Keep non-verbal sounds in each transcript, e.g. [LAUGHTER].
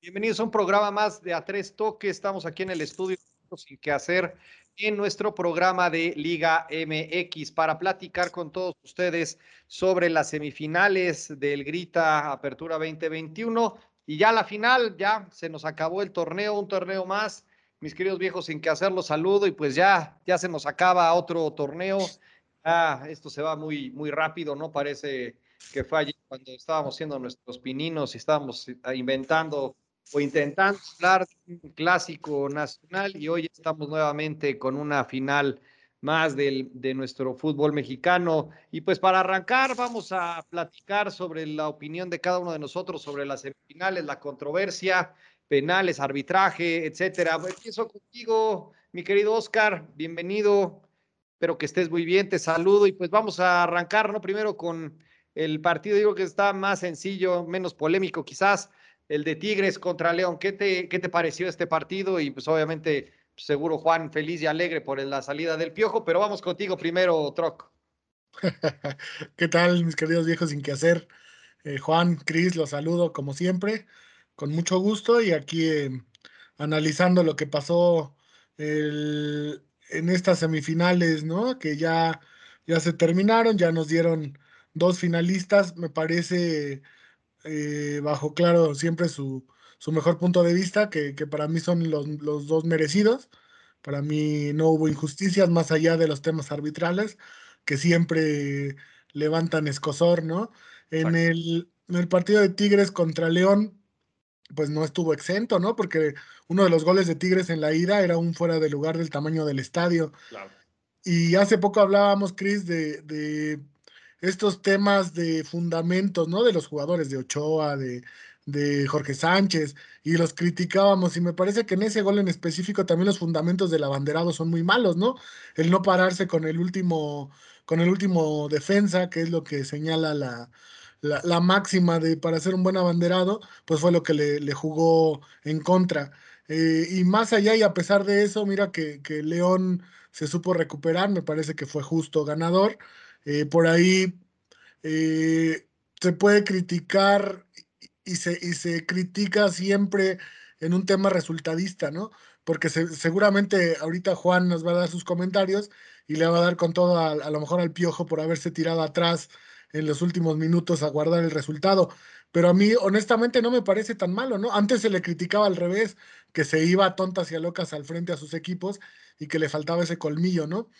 Bienvenidos a un programa más de A Tres Toques. Estamos aquí en el estudio sin qué hacer en nuestro programa de Liga MX para platicar con todos ustedes sobre las semifinales del Grita Apertura 2021 y ya la final, ya se nos acabó el torneo, un torneo más. Mis queridos viejos, sin que hacer los saludo y pues ya, ya se nos acaba otro torneo. Ah, esto se va muy, muy rápido, ¿no? Parece que fue cuando estábamos haciendo nuestros pininos y estábamos inventando o intentando hablar de un clásico nacional y hoy estamos nuevamente con una final más del, de nuestro fútbol mexicano. Y pues para arrancar vamos a platicar sobre la opinión de cada uno de nosotros sobre las semifinales, la controversia, penales, arbitraje, etcétera. Empiezo contigo, mi querido Oscar, bienvenido, espero que estés muy bien, te saludo y pues vamos a arrancar, ¿no? Primero con el partido, digo que está más sencillo, menos polémico quizás, el de Tigres contra León. ¿Qué te, qué te pareció este partido? Y pues obviamente, seguro Juan feliz y alegre por la salida del Piojo, pero vamos contigo primero, Troc. [LAUGHS] ¿Qué tal, mis queridos viejos sin qué hacer? Eh, Juan, Cris, los saludo como siempre, con mucho gusto y aquí eh, analizando lo que pasó en estas semifinales, ¿no? Que ya, ya se terminaron, ya nos dieron dos finalistas, me parece eh, bajo claro siempre su, su, mejor punto de vista, que, que para mí son los, los, dos merecidos. Para mí no hubo injusticias más allá de los temas arbitrales, que siempre levantan escosor, ¿no? En el, en el, partido de Tigres contra León, pues no estuvo exento, ¿no? Porque uno de los goles de Tigres en la ida era un fuera de lugar del tamaño del estadio. Y hace poco hablábamos, Cris, de, de estos temas de fundamentos, ¿no? De los jugadores de Ochoa, de, de Jorge Sánchez, y los criticábamos, y me parece que en ese gol en específico también los fundamentos del abanderado son muy malos, ¿no? El no pararse con el último, con el último defensa, que es lo que señala la, la, máxima de para ser un buen abanderado, pues fue lo que le, jugó en contra. Eh, y más allá, y a pesar de eso, mira que, que León se supo recuperar, me parece que fue justo ganador. Eh, por ahí eh, se puede criticar y se, y se critica siempre en un tema resultadista, ¿no? Porque seguramente ahorita Juan nos va a dar sus comentarios y le va a dar con todo a, a, lo mejor al piojo por haberse tirado atrás en los últimos minutos a guardar el resultado. Pero a mí, honestamente, no me parece tan malo, ¿no? Antes se le criticaba al revés, que se iba a tontas y a locas al frente a sus equipos y que le faltaba ese colmillo, ¿no?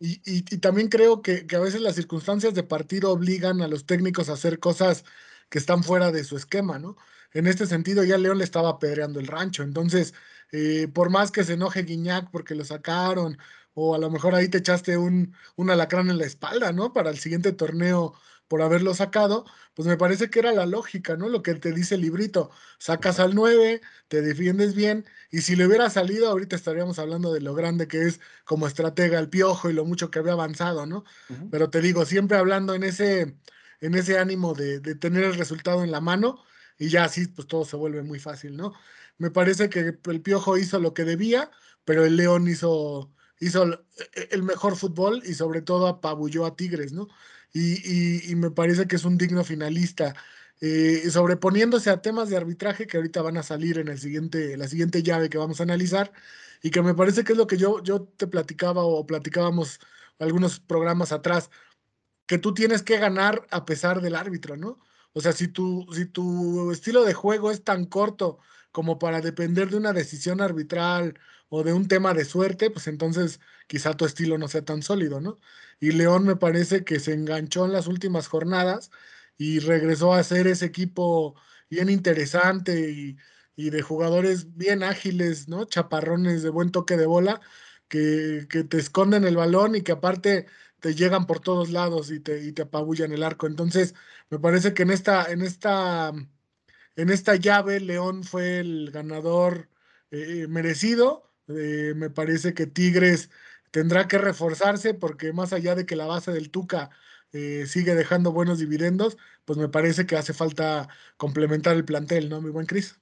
y, y, también creo que, que, a veces las circunstancias de partido obligan a los técnicos a hacer cosas que están fuera de su esquema, ¿no? En este sentido ya León le estaba apedreando el rancho, entonces, eh, por más que se enoje Guiñac porque lo sacaron, o a lo mejor ahí te echaste un, un alacrán en la espalda, ¿no? Para el siguiente torneo por haberlo sacado, pues me parece que era la lógica, ¿no? Lo que te dice el librito, sacas al 9, te defiendes bien, y si le hubiera salido, ahorita estaríamos hablando de lo grande que es como estratega el piojo y lo mucho que había avanzado, ¿no? Pero te digo, siempre hablando en ese, en ese ánimo de, de, tener el resultado en la mano, y ya así, pues todo se vuelve muy fácil, ¿no? Me parece que el piojo hizo lo que debía, pero el León hizo hizo el mejor fútbol y sobre todo apabulló a Tigres, ¿no? y, me parece que es un digno finalista. Eh, sobreponiéndose a temas de arbitraje que ahorita van a salir en el siguiente, la siguiente llave que vamos a analizar, y que me parece que es lo que yo, yo te platicaba o platicábamos algunos programas atrás, que tú tienes que ganar a pesar del árbitro, ¿no? O sea, si tu, si tu estilo de juego es tan corto como para depender de una decisión arbitral o de un tema de suerte, pues entonces quizá tu estilo no sea tan sólido, ¿no? Y León me parece que se enganchó en las últimas jornadas y regresó a ser ese equipo bien interesante y, de jugadores bien ágiles, ¿no? Chaparrones de buen toque de bola, que, que, te esconden el balón y que aparte te llegan por todos lados y te, y te apabullan el arco. Entonces, me parece que en esta, en esta, en esta llave, León fue el ganador eh, merecido. Eh, me parece que Tigres tendrá que reforzarse porque más allá de que la base del Tuca eh, sigue dejando buenos dividendos, pues me parece que hace falta complementar el plantel, ¿no, mi buen Cris?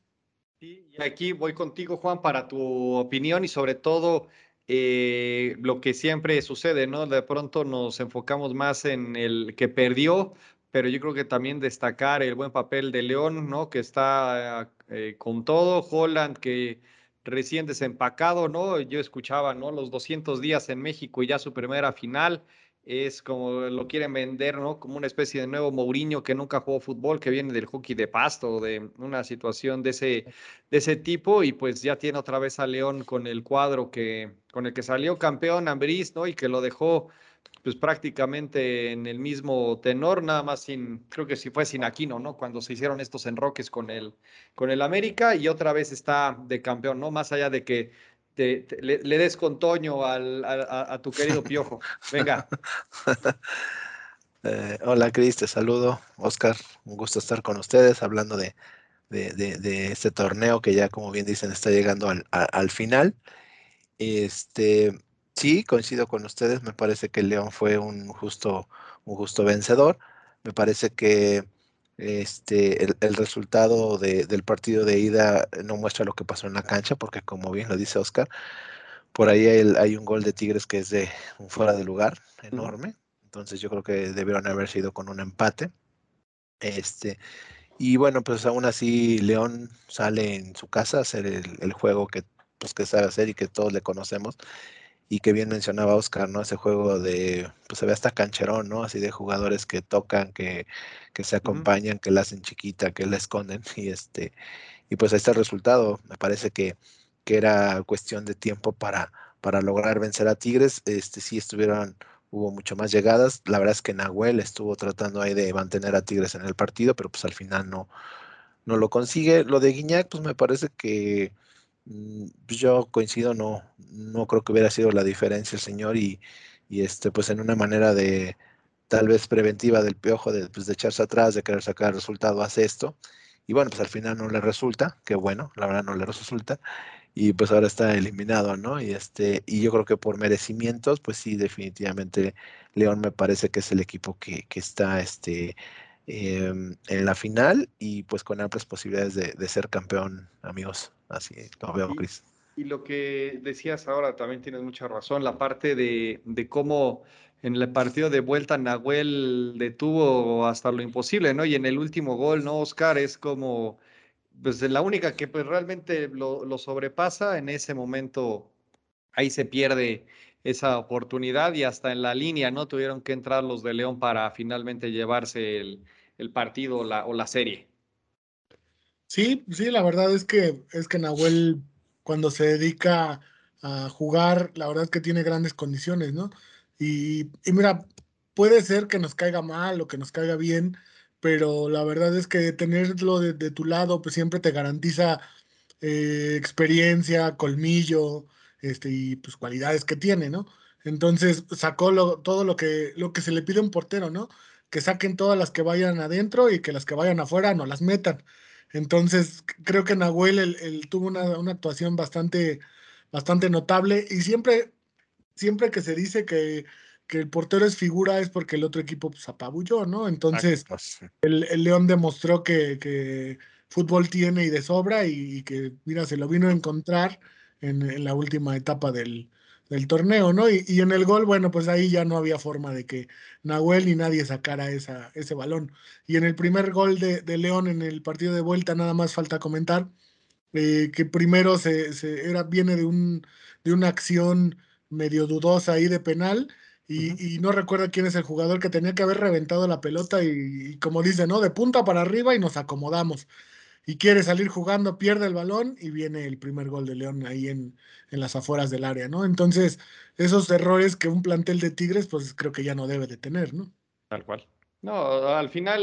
y aquí voy contigo, Juan, para tu opinión y sobre todo eh, lo que siempre sucede, ¿no? De pronto nos enfocamos más en el que perdió, pero yo creo que también destacar el buen papel de León, ¿no? Que está eh, con todo, Holland que recién desempacado, ¿no? Yo escuchaba, ¿no? Los 200 días en México y ya su primera final es como lo quieren vender, ¿no? Como una especie de nuevo Mourinho que nunca jugó fútbol, que viene del hockey de pasto, de una situación de ese, de ese tipo, y pues ya tiene otra vez a León con el cuadro que, con el que salió campeón Ambriz, ¿no? Y que lo dejó pues prácticamente en el mismo tenor, nada más sin, creo que si fue sin Aquino, ¿no? Cuando se hicieron estos enroques con el, con el América y otra vez está de campeón, ¿no? Más allá de que le, des con Toño al, a, tu querido [LAUGHS] Piojo. Venga. [LAUGHS] Eh, hola Cris, te saludo. Oscar, un gusto estar con ustedes hablando de, de, este torneo que ya, como bien dicen, está llegando al, al, final. Este, sí, coincido con ustedes. Me parece que el León fue un justo, un justo vencedor. Me parece que este, el, resultado del partido de ida no muestra lo que pasó en la cancha, porque como bien lo dice Oscar, por ahí hay, un gol de Tigres que es de un fuera de lugar enorme. Entonces yo creo que debieron haber sido con un empate. Este, y bueno, pues aún así León sale en su casa a hacer el, juego que, pues, que sabe hacer y que todos le conocemos y que bien mencionaba Oscar, ¿no? Ese juego de, pues se ve hasta cancherón, ¿no? Así de jugadores que tocan, que, que se acompañan, que la hacen chiquita, que la esconden, [LAUGHS] y este, y pues ahí está el resultado. Me parece que, que era cuestión de tiempo para, para lograr vencer a Tigres. Este sí estuvieron, hubo mucho más llegadas. La verdad es que Nahuel estuvo tratando ahí de mantener a Tigres en el partido, pero pues al final no, no lo consigue. Lo de Guiñac, pues me parece que yo coincido, no, no creo que hubiera sido la diferencia el señor y, este, pues en una manera de tal vez preventiva del piojo de, pues, de echarse atrás, de querer sacar resultado, hace esto. Y bueno, pues al final no le resulta, que bueno, la verdad no le resulta. Y pues ahora está eliminado, ¿no? Y este, y yo creo que por merecimientos, pues sí, definitivamente León me parece que es el equipo que, que está este, em, en la final y pues con amplias posibilidades de, de ser campeón, amigos. Así lo veo, Cris. Y lo que decías ahora también tienes mucha razón, la parte de, de, cómo en el partido de vuelta Nahuel detuvo hasta lo imposible, ¿no? Y en el último gol, ¿no? Oscar es como, pues la única que pues realmente lo, lo sobrepasa, en ese momento ahí se pierde esa oportunidad y hasta en la línea, ¿no? Tuvieron que entrar los de León para finalmente llevarse el, el partido la, o la serie. Sí, sí, la verdad es que es que Nahuel cuando se dedica a jugar, la verdad es que tiene grandes condiciones, ¿no? Y, mira, puede ser que nos caiga mal o que nos caiga bien, pero la verdad es que tenerlo de, tu lado, pues siempre te garantiza eh, experiencia, colmillo, este, y pues cualidades que tiene, ¿no? Entonces sacó todo lo que, lo que se le pide a un portero, ¿no? Que saquen todas las que vayan adentro y que las que vayan afuera no las metan. Entonces, creo que Nahuel él, tuvo una, actuación bastante, bastante notable y siempre, siempre que se dice que, que, el portero es figura es porque el otro equipo pues, apabulló, ¿no? Entonces, el, el, León demostró que, que, fútbol tiene y de sobra y, que, mira, se lo vino a encontrar en, en la última etapa del, del torneo, ¿no? Y, en el gol, bueno, pues ahí ya no había forma de que Nahuel ni nadie sacara esa, ese balón. Y en el primer gol de, León en el partido de vuelta, nada más falta comentar eh, que primero se, era, viene de, un, de una acción medio dudosa ahí de penal. Y, no recuerdo quién es el jugador que tenía que haber reventado la pelota y, y como dice, ¿no? De punta para arriba y nos acomodamos y quiere salir jugando, pierde el balón y viene el primer gol de León ahí en, en las afueras del área, ¿no? Entonces, esos errores que un plantel de Tigres, pues creo que ya no debe de tener, ¿no? Tal cual. No, al final,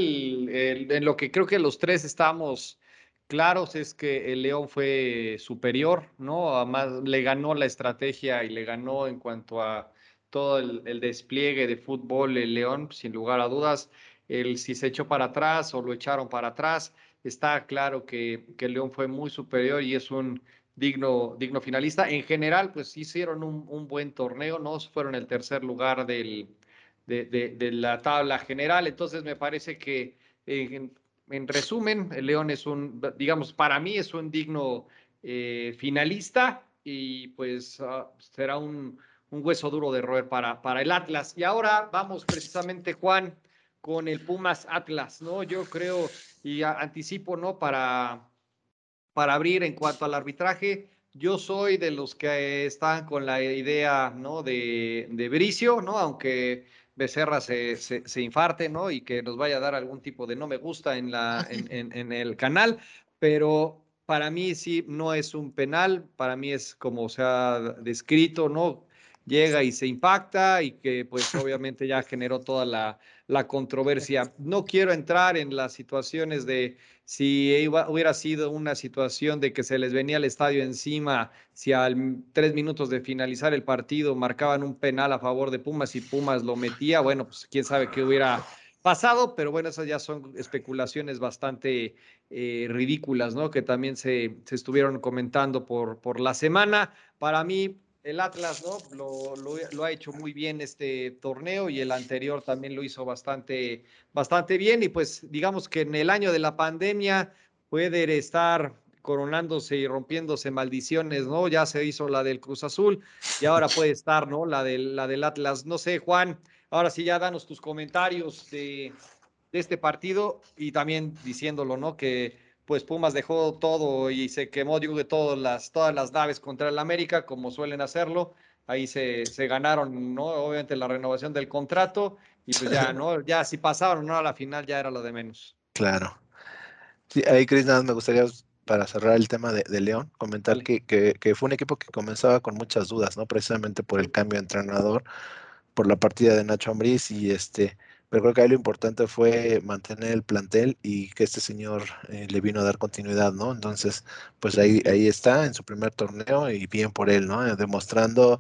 en lo que creo que los tres estamos claros es que el León fue superior, ¿no? Además, le ganó la estrategia y le ganó en cuanto a todo el, el despliegue de fútbol el León, sin lugar a dudas. El si se echó para atrás o lo echaron para atrás, está claro que, que León fue muy superior y es un digno, digno finalista. En general, pues hicieron un, buen torneo, ¿no? Fueron el tercer lugar del, de, la tabla general, entonces me parece que en resumen, el León es un, digamos, para mí es un digno eh, finalista y pues ah, será un, un, hueso duro de roer para, para el Atlas. Y ahora vamos precisamente, Juan, con el Pumas Atlas, ¿no? Yo creo y anticipo, ¿no? Para, para abrir en cuanto al arbitraje. Yo soy de los que están con la idea, ¿no? De, de Bricio, ¿no? Aunque Becerra se, se, infarte, ¿no? Y que nos vaya a dar algún tipo de no me gusta en, la, [LAUGHS] en, en, el canal, pero para mí sí no es un penal, para mí es como se ha descrito, ¿no? Llega y se impacta y que pues obviamente ya generó toda la, la controversia. No quiero entrar en las situaciones de si hubiera sido una situación de que se les venía el estadio encima, si al tres minutos de finalizar el partido marcaban un penal a favor de Pumas y Pumas lo metía, bueno, pues quién sabe qué hubiera pasado, pero bueno, esas ya son especulaciones bastante eh, ridículas, ¿no? Que también se, se estuvieron comentando por, por la semana. Para mí, el Atlas, ¿no? Lo, ha hecho muy bien este torneo y el anterior también lo hizo bastante, bastante bien. Y pues digamos que en el año de la pandemia puede estar coronándose y rompiéndose maldiciones, ¿no? Ya se hizo la del Cruz Azul y ahora puede estar, ¿no? La del, la del Atlas. No sé, Juan, ahora sí ya danos tus comentarios de, de este partido y también diciéndolo, ¿no? Que pues Pumas dejó todo y se quemó, digo, de todas las, todas las naves contra el América, como suelen hacerlo. Ahí se, se ganaron, ¿no? Obviamente la renovación del contrato y pues ya, [LAUGHS] ¿no? Ya si pasaron, ¿no? A la final ya era lo de menos. Claro. Sí, ahí, Cris, nada, me gustaría para cerrar el tema de, León, comentar que, que, que, fue un equipo que comenzaba con muchas dudas, ¿no? Precisamente por el cambio de entrenador, por la partida de Nacho Ambriz y este pero creo que ahí lo importante fue mantener el plantel y que este señor eh, le vino a dar continuidad, ¿no? Entonces, pues ahí, ahí está en su primer torneo y bien por él, ¿no? Demostrando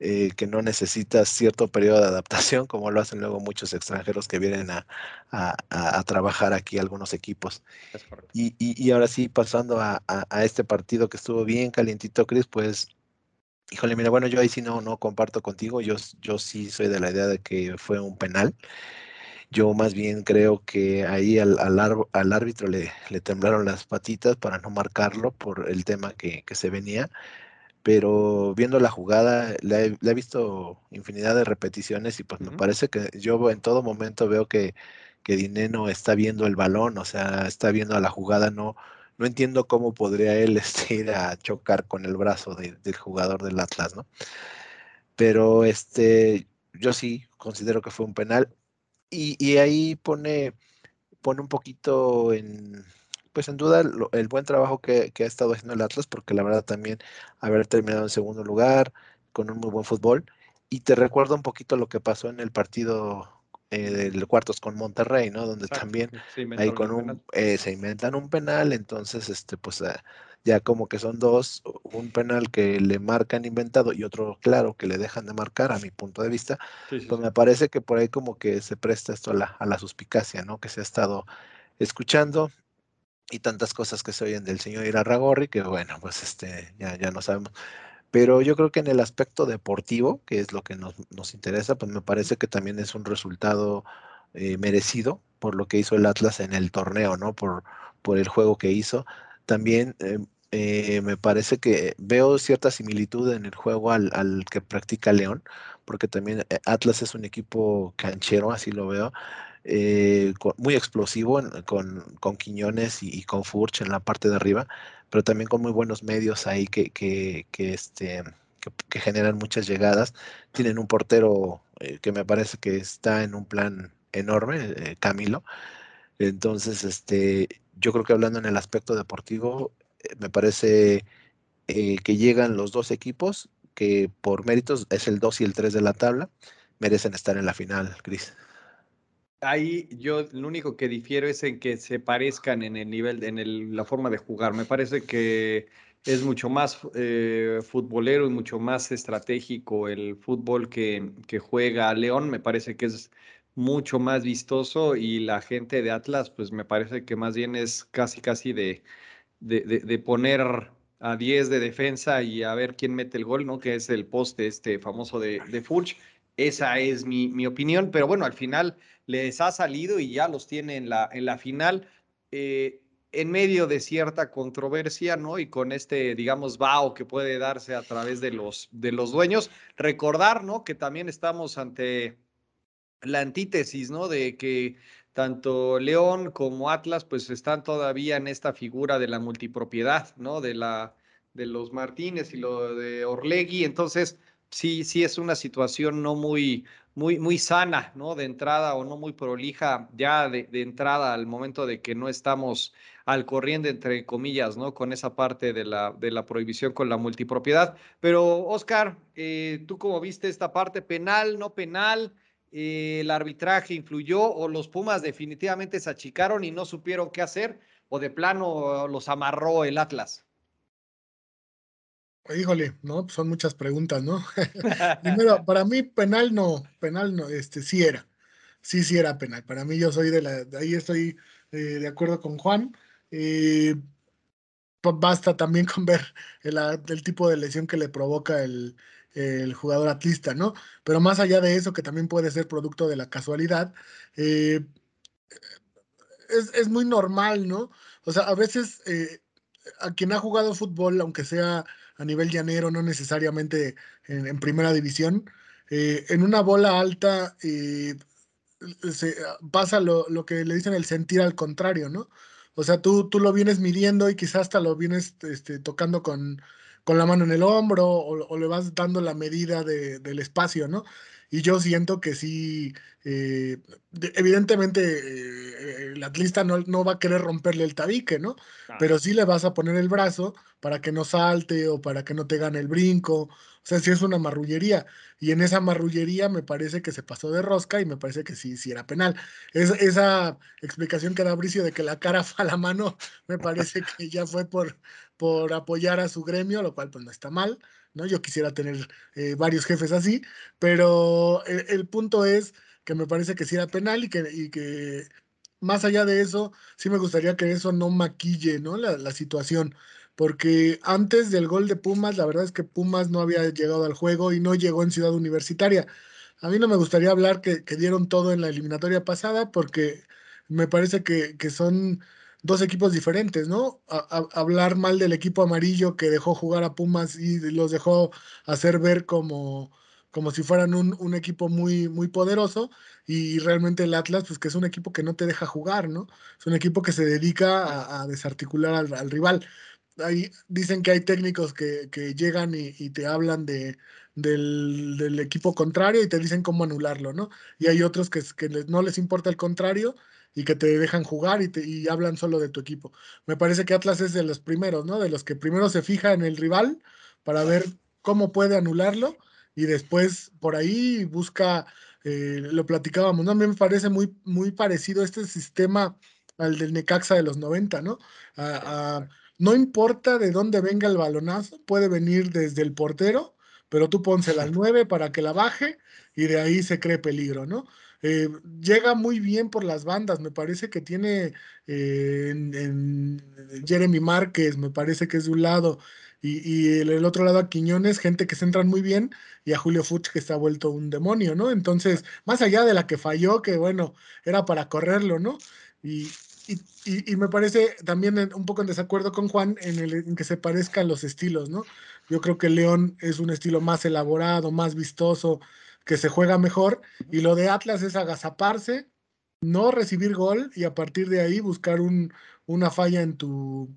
eh, que no necesita cierto periodo de adaptación, como lo hacen luego muchos extranjeros que vienen a, a, trabajar aquí algunos equipos. Y, y, ahora sí, pasando a, este partido que estuvo bien calientito, Chris, pues Híjole, mira, bueno, yo ahí sí no, no comparto contigo. Yo, yo sí soy de la idea de que fue un penal. Yo más bien creo que ahí al, al, árbitro le, le, temblaron las patitas para no marcarlo por el tema que, que se venía. Pero viendo la jugada, le he, visto infinidad de repeticiones y pues me parece que yo en todo momento veo que, que Dineno está viendo el balón, o sea, está viendo a la jugada, no, no entiendo cómo podría él [LAUGHS] este, ir a chocar con el brazo del jugador del Atlas, ¿no? Pero este, yo sí considero que fue un penal. Y, ahí pone, pone un poquito en, pues en duda el, buen trabajo que, ha estado haciendo el Atlas, porque la verdad también haber terminado en segundo lugar con un muy buen fútbol. Y te recuerdo un poquito lo que pasó en el partido eh, de cuartos con Monterrey, ¿no? Donde también ahí con un, eh, se inventan un penal, entonces este pues ah, ya como que son dos, un penal que le marcan inventado y otro claro que le dejan de marcar a mi punto de vista, pues me parece que por ahí como que se presta esto a la, a la suspicacia, ¿no? Que se ha estado escuchando y tantas cosas que se oyen del señor Irarragorri que bueno, pues este ya, ya no sabemos. Pero yo creo que en el aspecto deportivo, que es lo que nos, nos interesa, pues me parece que también es un resultado eh, merecido por lo que hizo el Atlas en el torneo, ¿no? Por, por el juego que hizo. También eh, eh, me parece que veo cierta similitud en el juego al, al, que practica León, porque también Atlas es un equipo canchero, así lo veo, muy explosivo con, con, Quiñones y, y, con Furch en la parte de arriba, pero también con muy buenos medios ahí que, que, que este, que, generan muchas llegadas. Tienen un portero eh, que me parece que está en un plan enorme, eh, Camilo. Entonces, este, yo creo que hablando en el aspecto deportivo, eh, me parece que llegan los dos equipos que por méritos es el 2 y el 3 de la tabla, merecen estar en la final, Cris ahí yo lo único que difiero es en que se parezcan en el nivel, en el, la forma de jugar. Me parece que es mucho más eh, futbolero y mucho más estratégico el fútbol que, juega León. Me parece que es mucho más vistoso y la gente de Atlas, pues me parece que más bien es casi, casi de, de, de, poner a 10 de defensa y a ver quién mete el gol, ¿no? Que es el poste este famoso de, de Furch. Esa es mi, mi opinión, pero bueno, al final les ha salido y ya los tiene en la, en la final. eh, en medio de cierta controversia, ¿no? Y con este, digamos, vaho que puede darse a través de los, de los dueños, recordar, ¿no? Que también estamos ante la antítesis, ¿no? De que tanto León como Atlas, pues están todavía en esta figura de la multipropiedad, ¿no? De la de los Martínez y lo de Orlegui, entonces sí, sí es una situación no muy, muy, muy sana, ¿no? De entrada o no muy prolija ya de, entrada al momento de que no estamos al corriente, entre comillas, ¿no? Con esa parte de la, de la prohibición con la multipropiedad. Pero, Oscar, eh, ¿tú cómo viste esta parte penal, no penal? Eh, ¿El arbitraje influyó o los Pumas definitivamente se achicaron y no supieron qué hacer? ¿O de plano los amarró el Atlas? Híjole, no, pues son muchas preguntas, ¿no? [LAUGHS] [LAUGHS] Primero, para mí penal no, penal no, este sí era, sí, sí era penal. Para mí yo soy de la, de ahí estoy eh, de acuerdo con Juan. Eh, basta también [LAUGHS] con ver el, tipo de lesión que le provoca el, jugador atlista, ¿no? Pero más allá de eso, que también puede ser producto de la casualidad, eh, es, es, muy normal, ¿no? O sea, a veces a quien ha jugado fútbol, aunque sea a nivel llanero, no necesariamente en, primera división. Eh, en una bola alta eh, se pasa lo, que le dicen el sentir al contrario, ¿no? O sea, tú, tú lo vienes midiendo y quizás hasta lo vienes este, tocando con, con, la mano en el hombro o, le vas dando la medida del espacio, ¿no? Y yo siento que sí, eh, evidentemente eh, el atlista no, no, va a querer romperle el tabique, ¿no? Pero sí le vas a poner el brazo para que no salte o para que no te gane el brinco. O sea, sí es una marrullería. Y en esa marrullería me parece que se pasó de rosca y me parece que sí, sí era penal. Es, esa explicación que da Bricio de que la cara fue a la mano, [LAUGHS] me parece que ya fue por, por apoyar a su gremio, lo cual pues no está mal. ¿no? Yo quisiera tener eh, varios jefes así, pero el, punto es que me parece que sí era penal y que, y que más allá de eso, sí me gustaría que eso no maquille, ¿no? La, la, situación, porque antes del gol de Pumas, la verdad es que Pumas no había llegado al juego y no llegó en Ciudad Universitaria. A mí no me gustaría hablar que, que dieron todo en la eliminatoria pasada, porque me parece que, que son dos equipos diferentes, ¿no? hablar mal del equipo amarillo que dejó jugar a Pumas y los dejó hacer ver como, como si fueran un, equipo muy, muy poderoso y realmente el Atlas, pues que es un equipo que no te deja jugar, ¿no? Es un equipo que se dedica a, desarticular al, rival. Ahí dicen que hay técnicos que, llegan y, te hablan de, del, equipo contrario y te dicen cómo anularlo, ¿no? Y hay otros que, que no les importa el contrario y que te dejan jugar y, te, y hablan solo de tu equipo. Me parece que Atlas es de los primeros, ¿no? De los que primero se fija en el rival para ver cómo puede anularlo y después por ahí busca, eh, lo platicábamos, ¿no? A mí me parece muy, muy parecido este sistema al del Necaxa de los 90, ¿no? no importa de dónde venga el balonazo, puede venir desde el portero, pero tú pónsela al 9 para que la baje y de ahí se cree peligro, ¿no? Eh, llega muy bien por las bandas, me parece que tiene eh, en, Jeremy Márquez, me parece que es de un lado, y, el, otro lado a Quiñones, gente que se entran muy bien, y a Julio Fuchs que está vuelto un demonio, ¿no? Entonces, más allá de la que falló, que bueno, era para correrlo, ¿no? Y, y, me parece también un poco en desacuerdo con Juan en, el, en que se parezcan los estilos, ¿no? Yo creo que León es un estilo más elaborado, más vistoso, que se juega mejor. Y lo de Atlas es agazaparse, no recibir gol y a partir de ahí buscar un, una falla en tu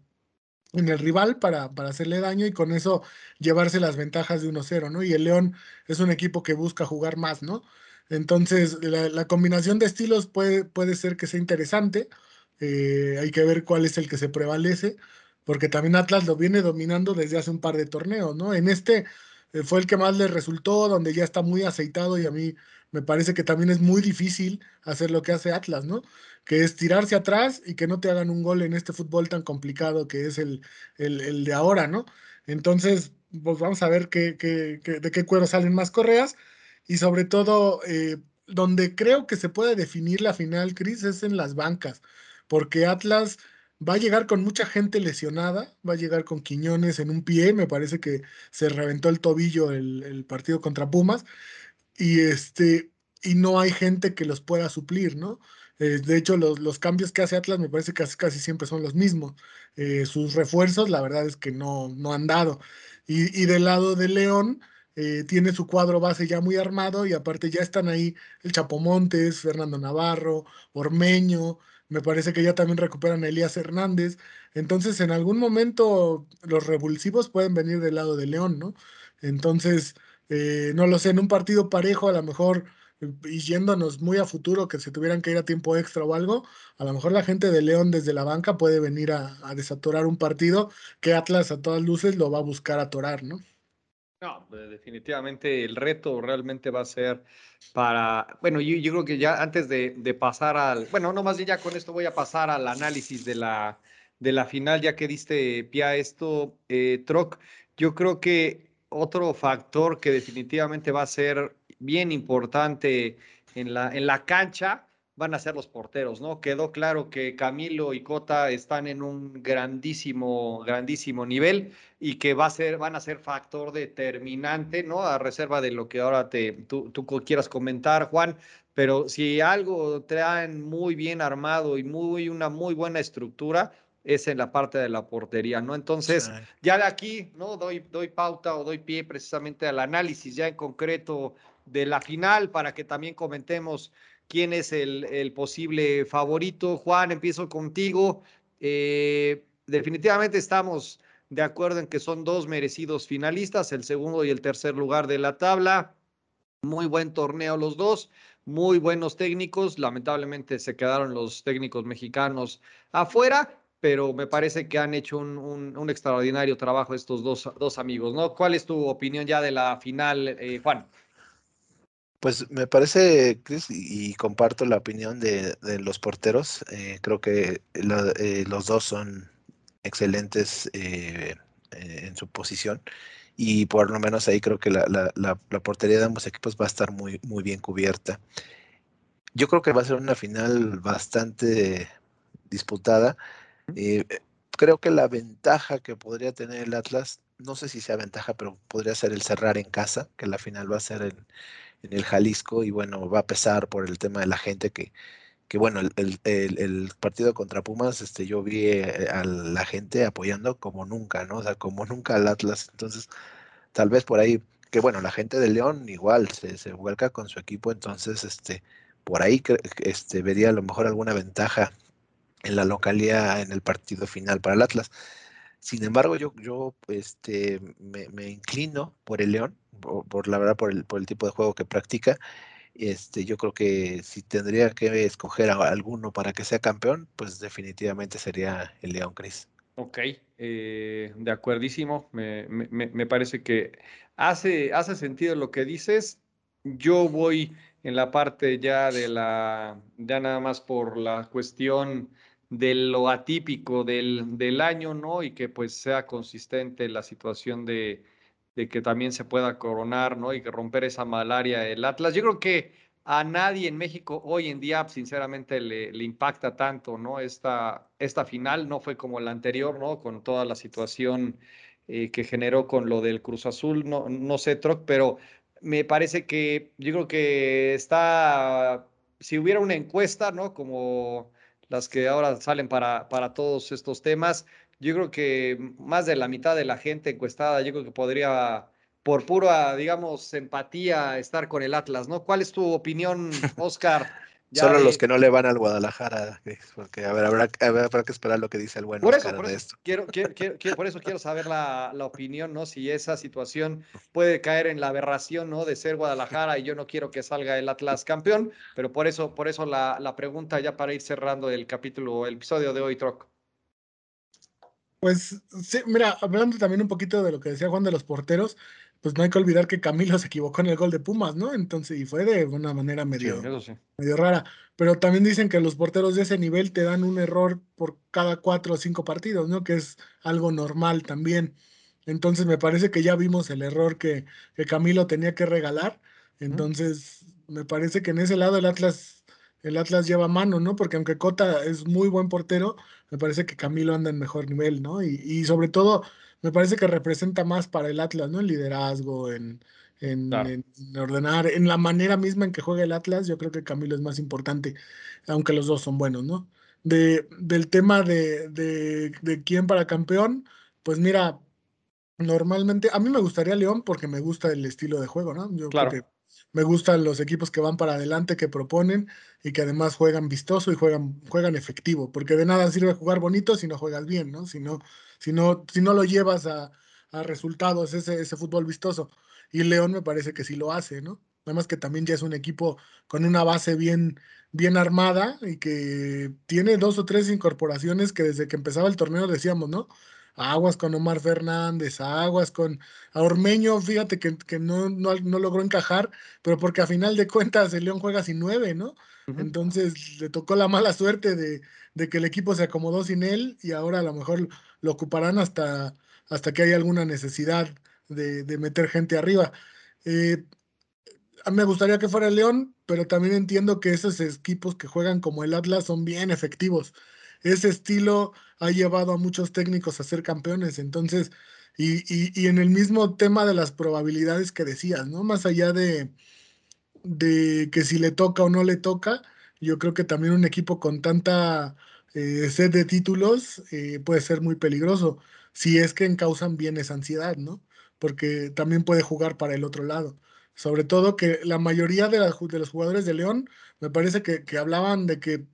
en el rival para, para, hacerle daño y con eso llevarse las ventajas de 1-0, ¿no? Y el León es un equipo que busca jugar más, ¿no? Entonces, la, combinación de estilos puede, puede, ser que sea interesante. Eh, hay que ver cuál es el que se prevalece, porque también Atlas lo viene dominando desde hace un par de torneos, ¿no? En este fue el que más le resultó, donde ya está muy aceitado y a mí me parece que también es muy difícil hacer lo que hace Atlas, ¿no? Que es tirarse atrás y que no te hagan un gol en este fútbol tan complicado que es el, el, de ahora, ¿no? Entonces, pues vamos a ver qué, de qué cuero salen más correas y sobre todo, eh, donde creo que se puede definir la final, Cris, es en las bancas, porque Atlas Va a llegar con mucha gente lesionada, va a llegar con Quiñones en un pie, me parece que se reventó el tobillo el, partido contra Pumas, y este, y no hay gente que los pueda suplir, ¿no? Eh, de hecho, los, los, cambios que hace Atlas me parece que casi, casi siempre son los mismos. Eh, sus refuerzos, la verdad es que no, no han dado. Y, y del lado de León, eh, tiene su cuadro base ya muy armado y aparte ya están ahí el Chapomontes, Fernando Navarro, Ormeño, me parece que ya también recuperan a Elías Hernández. Entonces, en algún momento los revulsivos pueden venir del lado de León, ¿no? Entonces, eh, no lo sé, en un partido parejo, a lo mejor y yéndonos muy a futuro, que se tuvieran que ir a tiempo extra o algo, a lo mejor la gente de León desde la banca puede venir a, a desatorar un partido que Atlas a todas luces lo va a buscar atorar, ¿no? No, definitivamente el reto realmente va a ser para, bueno, yo, yo creo que ya antes de, pasar al, bueno, no más bien ya con esto voy a pasar al análisis de la, de la final, ya que diste pie a esto, eh, Troc, yo creo que otro factor que definitivamente va a ser bien importante en la, en la cancha van a ser los porteros, ¿no? Quedó claro que Camilo y Cota están en un grandísimo, grandísimo nivel y que va a ser, van a ser factor determinante, ¿no? A reserva de lo que ahora te, tú, tú quieras comentar, Juan, pero si algo traen muy bien armado y muy, una muy buena estructura, es en la parte de la portería, ¿no? Entonces, ya de aquí, ¿no? Doy, doy pauta o doy pie precisamente al análisis ya en concreto de la final para que también comentemos quién es el, posible favorito. Juan, empiezo contigo. Eh, definitivamente estamos de acuerdo en que son dos merecidos finalistas, el segundo y el tercer lugar de la tabla. Muy buen torneo los dos, muy buenos técnicos. Lamentablemente se quedaron los técnicos mexicanos afuera, pero me parece que han hecho un extraordinario trabajo estos dos, dos, amigos, ¿no? ¿Cuál es tu opinión ya de la final, eh, Juan? Pues me parece, Chris, y, comparto la opinión de, de los porteros. Eh, creo que lo, eh, los dos son excelentes eh, en su posición y por lo menos ahí creo que la, la, la, la, portería de ambos equipos va a estar muy, muy bien cubierta. Yo creo que va a ser una final bastante disputada. creo que la ventaja que podría tener el Atlas, no sé si sea ventaja, pero podría ser el cerrar en casa, que la final va a ser en en el Jalisco y bueno, va a pesar por el tema de la gente que, que bueno, el, el, el, partido contra Pumas, este, yo vi eh, a la gente apoyando como nunca, ¿no? O sea, como nunca al Atlas. Entonces, tal vez por ahí, que bueno, la gente de León igual se, se vuelca con su equipo, entonces, este, por ahí este, vería a lo mejor alguna ventaja en la localidad en el partido final para el Atlas. Sin embargo, yo, yo este, me, me inclino por el León, por, la verdad, por el, por el tipo de juego que practica. Este, yo creo que si tendría que escoger a alguno para que sea campeón, pues definitivamente sería el León Cris. Ok, eh, de acuerdísimo. Me, me, me, parece que hace, hace sentido lo que dices. Yo voy en la parte ya de la, ya nada más por la cuestión de lo atípico del, del año, ¿no? Y que pues sea consistente la situación de, de que también se pueda coronar, ¿no? Y que romper esa malaria del Atlas. Yo creo que a nadie en México hoy en día, sinceramente, le, impacta tanto, ¿no? Esta, esta final no fue como la anterior, ¿no? Con toda la situación eh, que generó con lo del Cruz Azul, no, no sé, Troc, pero me parece que yo creo que está, si hubiera una encuesta, ¿no? Como las que ahora salen para, para todos estos temas, yo creo que más de la mitad de la gente encuestada, yo creo que podría, por pura, digamos, empatía, estar con el Atlas, ¿no? ¿Cuál es tu opinión, [LAUGHS] Oscar? Solo de... los que no le van al Guadalajara, porque a ver, habrá, habrá que esperar lo que dice el bueno por eso, por de eso, esto. Quiero, quiero, quiero, por eso quiero saber la, la, opinión, ¿no? Si esa situación puede caer en la aberración, ¿no? De ser Guadalajara y yo no quiero que salga el Atlas campeón, pero por eso, por eso la, la pregunta ya para ir cerrando el capítulo, el episodio de hoy, Troc. Pues sí, mira, hablando también un poquito de lo que decía Juan de los porteros, pues no hay que olvidar que Camilo se equivocó en el gol de Pumas, ¿no? Entonces, y fue de una manera medio, sí, sí. medio rara. Pero también dicen que los porteros de ese nivel te dan un error por cada cuatro o cinco partidos, ¿no? Que es algo normal también. Entonces me parece que ya vimos el error que, que Camilo tenía que regalar. Entonces, me parece que en ese lado el Atlas el Atlas lleva mano, ¿no? Porque aunque Cota es muy buen portero, me parece que Camilo anda en mejor nivel, ¿no? Y, y sobre todo, me parece que representa más para el Atlas, ¿no? En liderazgo, en, en, ordenar, en la manera misma en que juega el Atlas, yo creo que Camilo es más importante, aunque los dos son buenos, ¿no? De, del tema de, de, de quién para campeón, pues mira, normalmente, a mí me gustaría León porque me gusta el estilo de juego, ¿no? Yo claro. creo que me gustan los equipos que van para adelante, que proponen y que además juegan vistoso y juegan, juegan efectivo, porque de nada sirve jugar bonito si no juegas bien, ¿no? Si no, si no, si no lo llevas a, a resultados, ese, ese fútbol vistoso. Y León me parece que sí lo hace, ¿no? Además que también ya es un equipo con una base bien, bien armada y que tiene dos o tres incorporaciones que desde que empezaba el torneo decíamos, ¿no? Aguas con Omar Fernández, aguas con a Ormeño, fíjate que, que no, no, no, logró encajar, pero porque a final de cuentas el León juega sin nueve, ¿no? Entonces le tocó la mala suerte de, de, que el equipo se acomodó sin él y ahora a lo mejor lo ocuparán hasta, hasta que haya alguna necesidad de, de meter gente arriba. Eh, me gustaría que fuera el León, pero también entiendo que esos equipos que juegan como el Atlas son bien efectivos. Ese estilo ha llevado a muchos técnicos a ser campeones. Entonces, y, y, en el mismo tema de las probabilidades que decías, ¿no? Más allá de, de que si le toca o no le toca, yo creo que también un equipo con tanta eh, sed de títulos eh, puede ser muy peligroso, si es que encausan bien esa ansiedad, ¿no? Porque también puede jugar para el otro lado. Sobre todo que la mayoría de, de los jugadores de León me parece que, que hablaban de que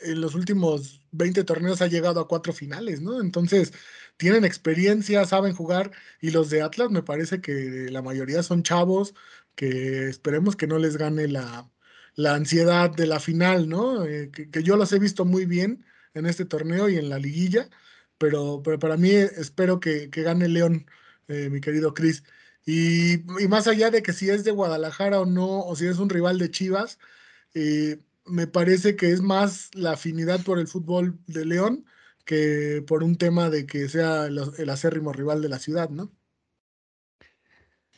en los últimos 20 torneos ha llegado a cuatro finales, ¿no? Entonces, tienen experiencia, saben jugar, y los de Atlas me parece que la mayoría son chavos, que esperemos que no les gane la, la ansiedad de la final, ¿no? Eh, que, yo los he visto muy bien en este torneo y en la liguilla, pero, pero para mí espero que, que gane León, eh, mi querido Cris. Y, y, más allá de que si es de Guadalajara o no, o si es un rival de Chivas, eh, me parece que es más la afinidad por el fútbol de León que por un tema de que sea el, acérrimo rival de la ciudad, ¿no?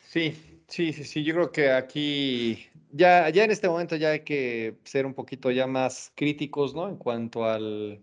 Sí, sí, sí, sí. Yo creo que aquí ya, ya en este momento ya hay que ser un poquito ya más críticos, ¿no? En cuanto al,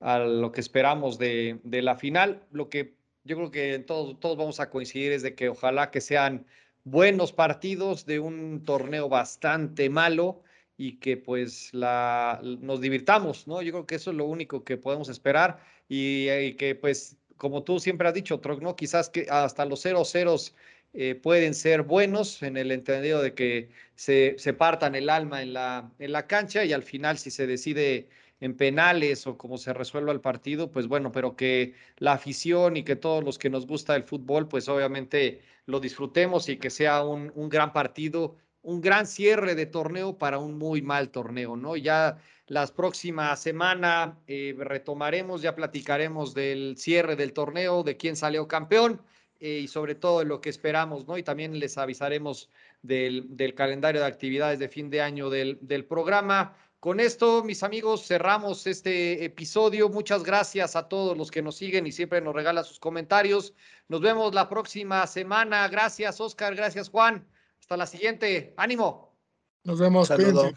a lo que esperamos de, de la final. Lo que yo creo que todos, todos vamos a coincidir es de que ojalá que sean buenos partidos de un torneo bastante malo y que pues la, nos divirtamos, ¿no? Yo creo que eso es lo único que podemos esperar y, y que pues como tú siempre has dicho, Troc, ¿no? Quizás que hasta los ceros ceros eh, pueden ser buenos en el entendido de que se, se partan el alma en la, en la cancha y al final si se decide en penales o como se resuelva el partido, pues bueno, pero que la afición y que todos los que nos gusta el fútbol, pues obviamente lo disfrutemos y que sea un, un gran partido un gran cierre de torneo para un muy mal torneo, ¿no? Ya las próximas semanas eh, retomaremos, ya platicaremos del cierre del torneo, de quién salió campeón eh, y sobre todo de lo que esperamos, ¿no? Y también les avisaremos del, calendario de actividades de fin de año del, del programa. Con esto, mis amigos, cerramos este episodio. Muchas gracias a todos los que nos siguen y siempre nos regalan sus comentarios. Nos vemos la próxima semana. Gracias, Oscar. Gracias, Juan. Hasta la siguiente. Ánimo. Nos vemos. Saludos.